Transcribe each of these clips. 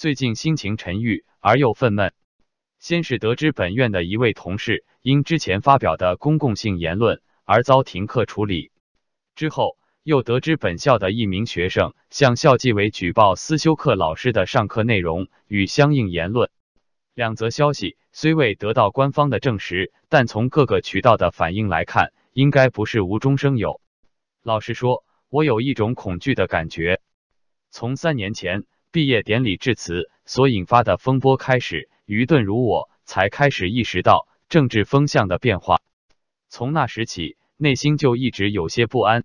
最近心情沉郁而又愤懑。先是得知本院的一位同事因之前发表的公共性言论而遭停课处理，之后又得知本校的一名学生向校纪委举报思修课老师的上课内容与相应言论。两则消息虽未得到官方的证实，但从各个渠道的反应来看，应该不是无中生有。老实说，我有一种恐惧的感觉。从三年前毕业典礼致辞所引发的风波开始。愚钝如我，才开始意识到政治风向的变化。从那时起，内心就一直有些不安。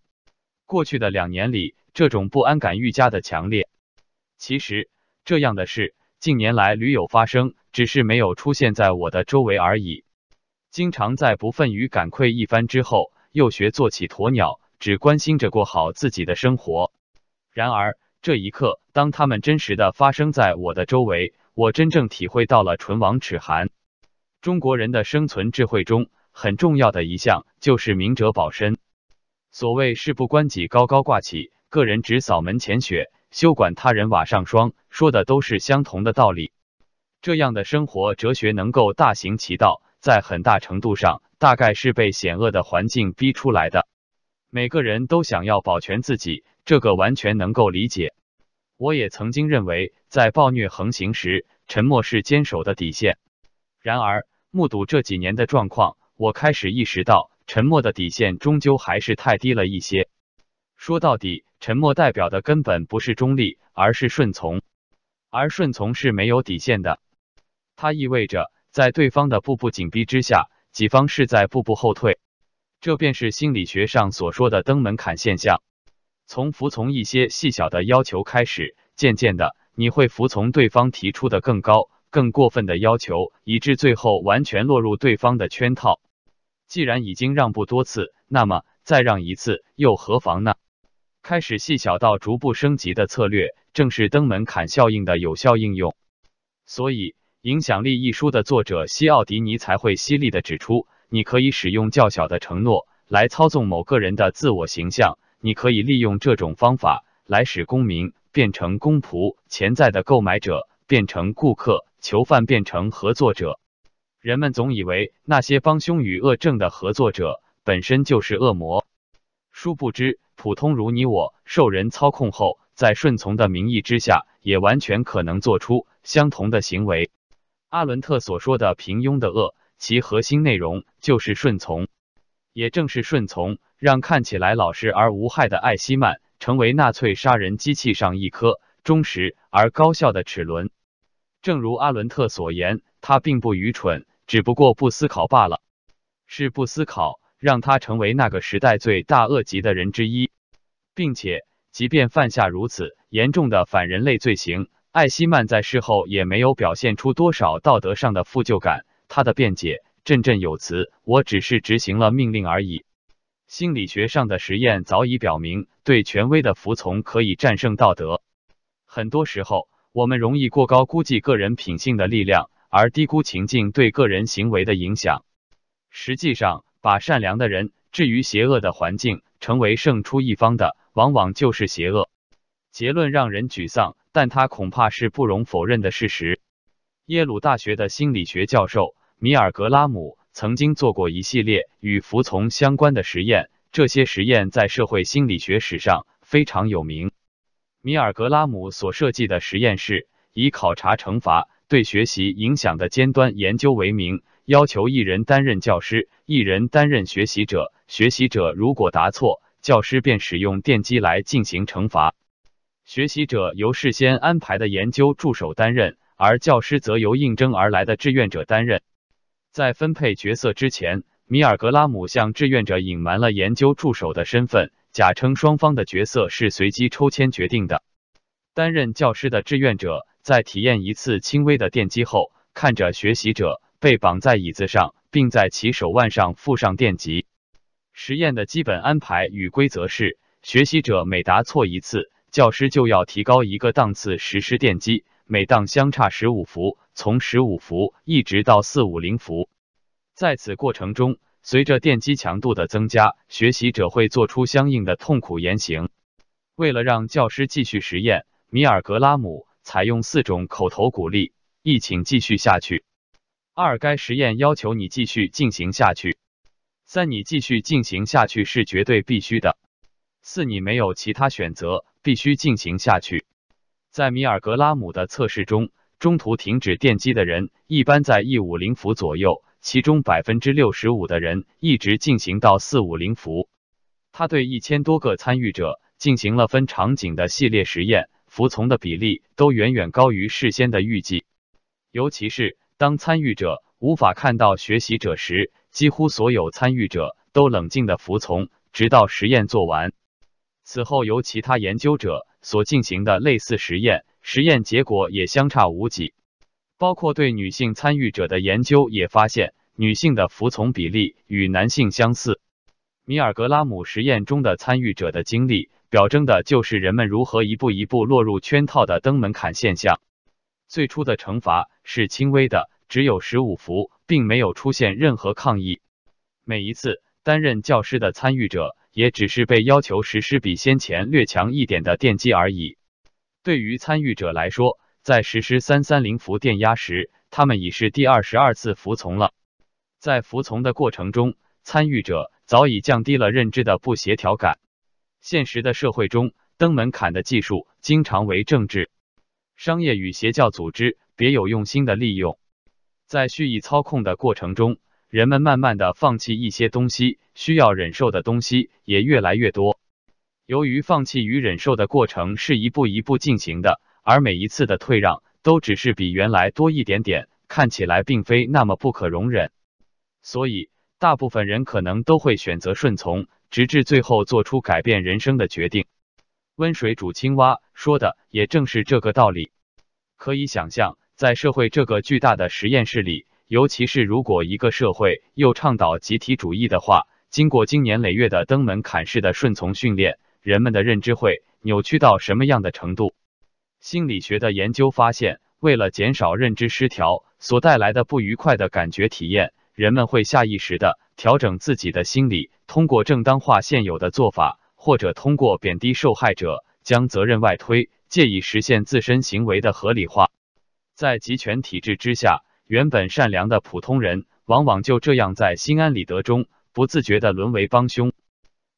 过去的两年里，这种不安感愈加的强烈。其实，这样的事近年来屡有发生，只是没有出现在我的周围而已。经常在不忿与感愧一番之后，又学做起鸵鸟，只关心着过好自己的生活。然而，这一刻，当他们真实的发生在我的周围。我真正体会到了唇亡齿寒。中国人的生存智慧中很重要的一项就是明哲保身。所谓事不关己高高挂起，个人只扫门前雪，休管他人瓦上霜，说的都是相同的道理。这样的生活哲学能够大行其道，在很大程度上大概是被险恶的环境逼出来的。每个人都想要保全自己，这个完全能够理解。我也曾经认为，在暴虐横行时，沉默是坚守的底线。然而，目睹这几年的状况，我开始意识到，沉默的底线终究还是太低了一些。说到底，沉默代表的根本不是中立，而是顺从。而顺从是没有底线的，它意味着在对方的步步紧逼之下，己方是在步步后退。这便是心理学上所说的登门槛现象。从服从一些细小的要求开始，渐渐的，你会服从对方提出的更高、更过分的要求，以致最后完全落入对方的圈套。既然已经让步多次，那么再让一次又何妨呢？开始细小到逐步升级的策略，正是登门槛效应的有效应用。所以，《影响力》一书的作者西奥迪尼才会犀利的指出，你可以使用较小的承诺来操纵某个人的自我形象。你可以利用这种方法来使公民变成公仆，潜在的购买者变成顾客，囚犯变成合作者。人们总以为那些帮凶与恶政的合作者本身就是恶魔，殊不知，普通如你我，受人操控后，在顺从的名义之下，也完全可能做出相同的行为。阿伦特所说的平庸的恶，其核心内容就是顺从。也正是顺从，让看起来老实而无害的艾希曼成为纳粹杀人机器上一颗忠实而高效的齿轮。正如阿伦特所言，他并不愚蠢，只不过不思考罢了。是不思考，让他成为那个时代最大恶极的人之一，并且，即便犯下如此严重的反人类罪行，艾希曼在事后也没有表现出多少道德上的负疚感。他的辩解。振振有词，我只是执行了命令而已。心理学上的实验早已表明，对权威的服从可以战胜道德。很多时候，我们容易过高估计个人品性的力量，而低估情境对个人行为的影响。实际上，把善良的人置于邪恶的环境，成为胜出一方的，往往就是邪恶。结论让人沮丧，但它恐怕是不容否认的事实。耶鲁大学的心理学教授。米尔格拉姆曾经做过一系列与服从相关的实验，这些实验在社会心理学史上非常有名。米尔格拉姆所设计的实验是以考察惩罚对学习影响的尖端研究为名，要求一人担任教师，一人担任学习者。学习者如果答错，教师便使用电击来进行惩罚；学习者由事先安排的研究助手担任，而教师则由应征而来的志愿者担任。在分配角色之前，米尔格拉姆向志愿者隐瞒了研究助手的身份，假称双方的角色是随机抽签决定的。担任教师的志愿者在体验一次轻微的电击后，看着学习者被绑在椅子上，并在其手腕上附上电极。实验的基本安排与规则是：学习者每答错一次，教师就要提高一个档次实施电击。每档相差十五伏，从十五伏一直到四五零伏。在此过程中，随着电击强度的增加，学习者会做出相应的痛苦言行。为了让教师继续实验，米尔格拉姆采用四种口头鼓励：一，请继续下去；二，该实验要求你继续进行下去；三，你继续进行下去是绝对必须的；四，你没有其他选择，必须进行下去。在米尔格拉姆的测试中，中途停止电击的人一般在一五零伏左右，其中百分之六十五的人一直进行到四五零伏。他对一千多个参与者进行了分场景的系列实验。服从的比例都远远高于事先的预计，尤其是当参与者无法看到学习者时，几乎所有参与者都冷静的服从，直到实验做完。此后，由其他研究者所进行的类似实验，实验结果也相差无几。包括对女性参与者的研究也发现，女性的服从比例与男性相似。米尔格拉姆实验中的参与者的经历。表征的就是人们如何一步一步落入圈套的登门槛现象。最初的惩罚是轻微的，只有十五伏，并没有出现任何抗议。每一次担任教师的参与者也只是被要求实施比先前略强一点的电击而已。对于参与者来说，在实施三三零伏电压时，他们已是第二十二次服从了。在服从的过程中，参与者早已降低了认知的不协调感。现实的社会中，登门槛的技术经常为政治、商业与邪教组织别有用心的利用。在蓄意操控的过程中，人们慢慢的放弃一些东西，需要忍受的东西也越来越多。由于放弃与忍受的过程是一步一步进行的，而每一次的退让都只是比原来多一点点，看起来并非那么不可容忍，所以大部分人可能都会选择顺从。直至最后做出改变人生的决定。温水煮青蛙说的也正是这个道理。可以想象，在社会这个巨大的实验室里，尤其是如果一个社会又倡导集体主义的话，经过经年累月的登门槛式的顺从训练，人们的认知会扭曲到什么样的程度？心理学的研究发现，为了减少认知失调所带来的不愉快的感觉体验，人们会下意识的。调整自己的心理，通过正当化现有的做法，或者通过贬低受害者，将责任外推，借以实现自身行为的合理化。在集权体制之下，原本善良的普通人，往往就这样在心安理得中，不自觉的沦为帮凶。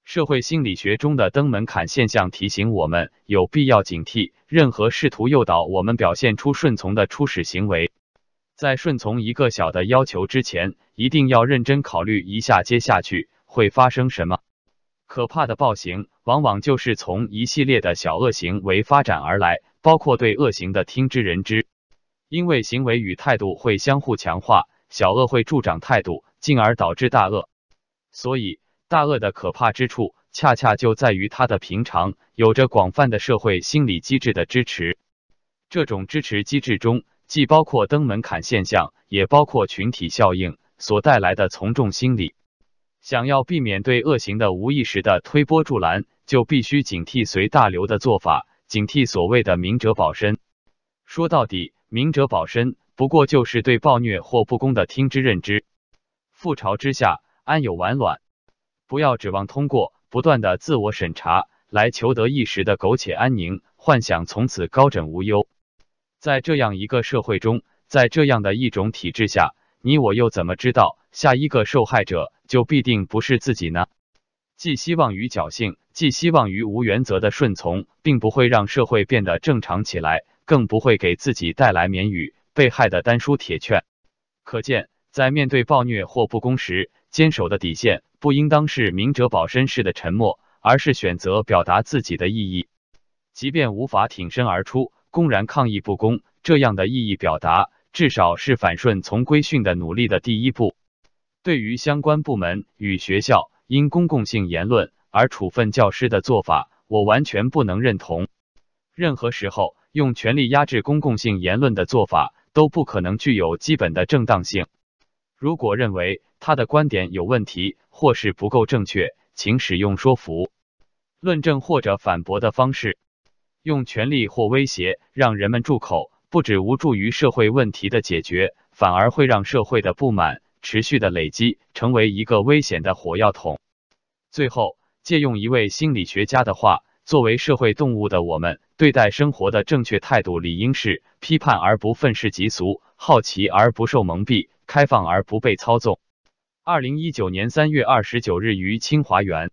社会心理学中的登门槛现象提醒我们，有必要警惕任何试图诱导我们表现出顺从的初始行为。在顺从一个小的要求之前，一定要认真考虑一下接下去会发生什么。可怕的暴行往往就是从一系列的小恶行为发展而来，包括对恶行的听之任之。因为行为与态度会相互强化，小恶会助长态度，进而导致大恶。所以，大恶的可怕之处，恰恰就在于它的平常，有着广泛的社会心理机制的支持。这种支持机制中。既包括登门槛现象，也包括群体效应所带来的从众心理。想要避免对恶行的无意识的推波助澜，就必须警惕随大流的做法，警惕所谓的明哲保身。说到底，明哲保身不过就是对暴虐或不公的听之任之。覆巢之下，安有完卵？不要指望通过不断的自我审查来求得一时的苟且安宁，幻想从此高枕无忧。在这样一个社会中，在这样的一种体制下，你我又怎么知道下一个受害者就必定不是自己呢？寄希望于侥幸，寄希望于无原则的顺从，并不会让社会变得正常起来，更不会给自己带来免于被害的单书铁券。可见，在面对暴虐或不公时，坚守的底线不应当是明哲保身式的沉默，而是选择表达自己的意义，即便无法挺身而出。公然抗议不公，这样的意义表达，至少是反顺从规训的努力的第一步。对于相关部门与学校因公共性言论而处分教师的做法，我完全不能认同。任何时候用权力压制公共性言论的做法，都不可能具有基本的正当性。如果认为他的观点有问题或是不够正确，请使用说服、论证或者反驳的方式。用权力或威胁让人们住口，不止无助于社会问题的解决，反而会让社会的不满持续的累积，成为一个危险的火药桶。最后，借用一位心理学家的话，作为社会动物的我们，对待生活的正确态度理应是批判而不愤世嫉俗，好奇而不受蒙蔽，开放而不被操纵。二零一九年三月二十九日于清华园。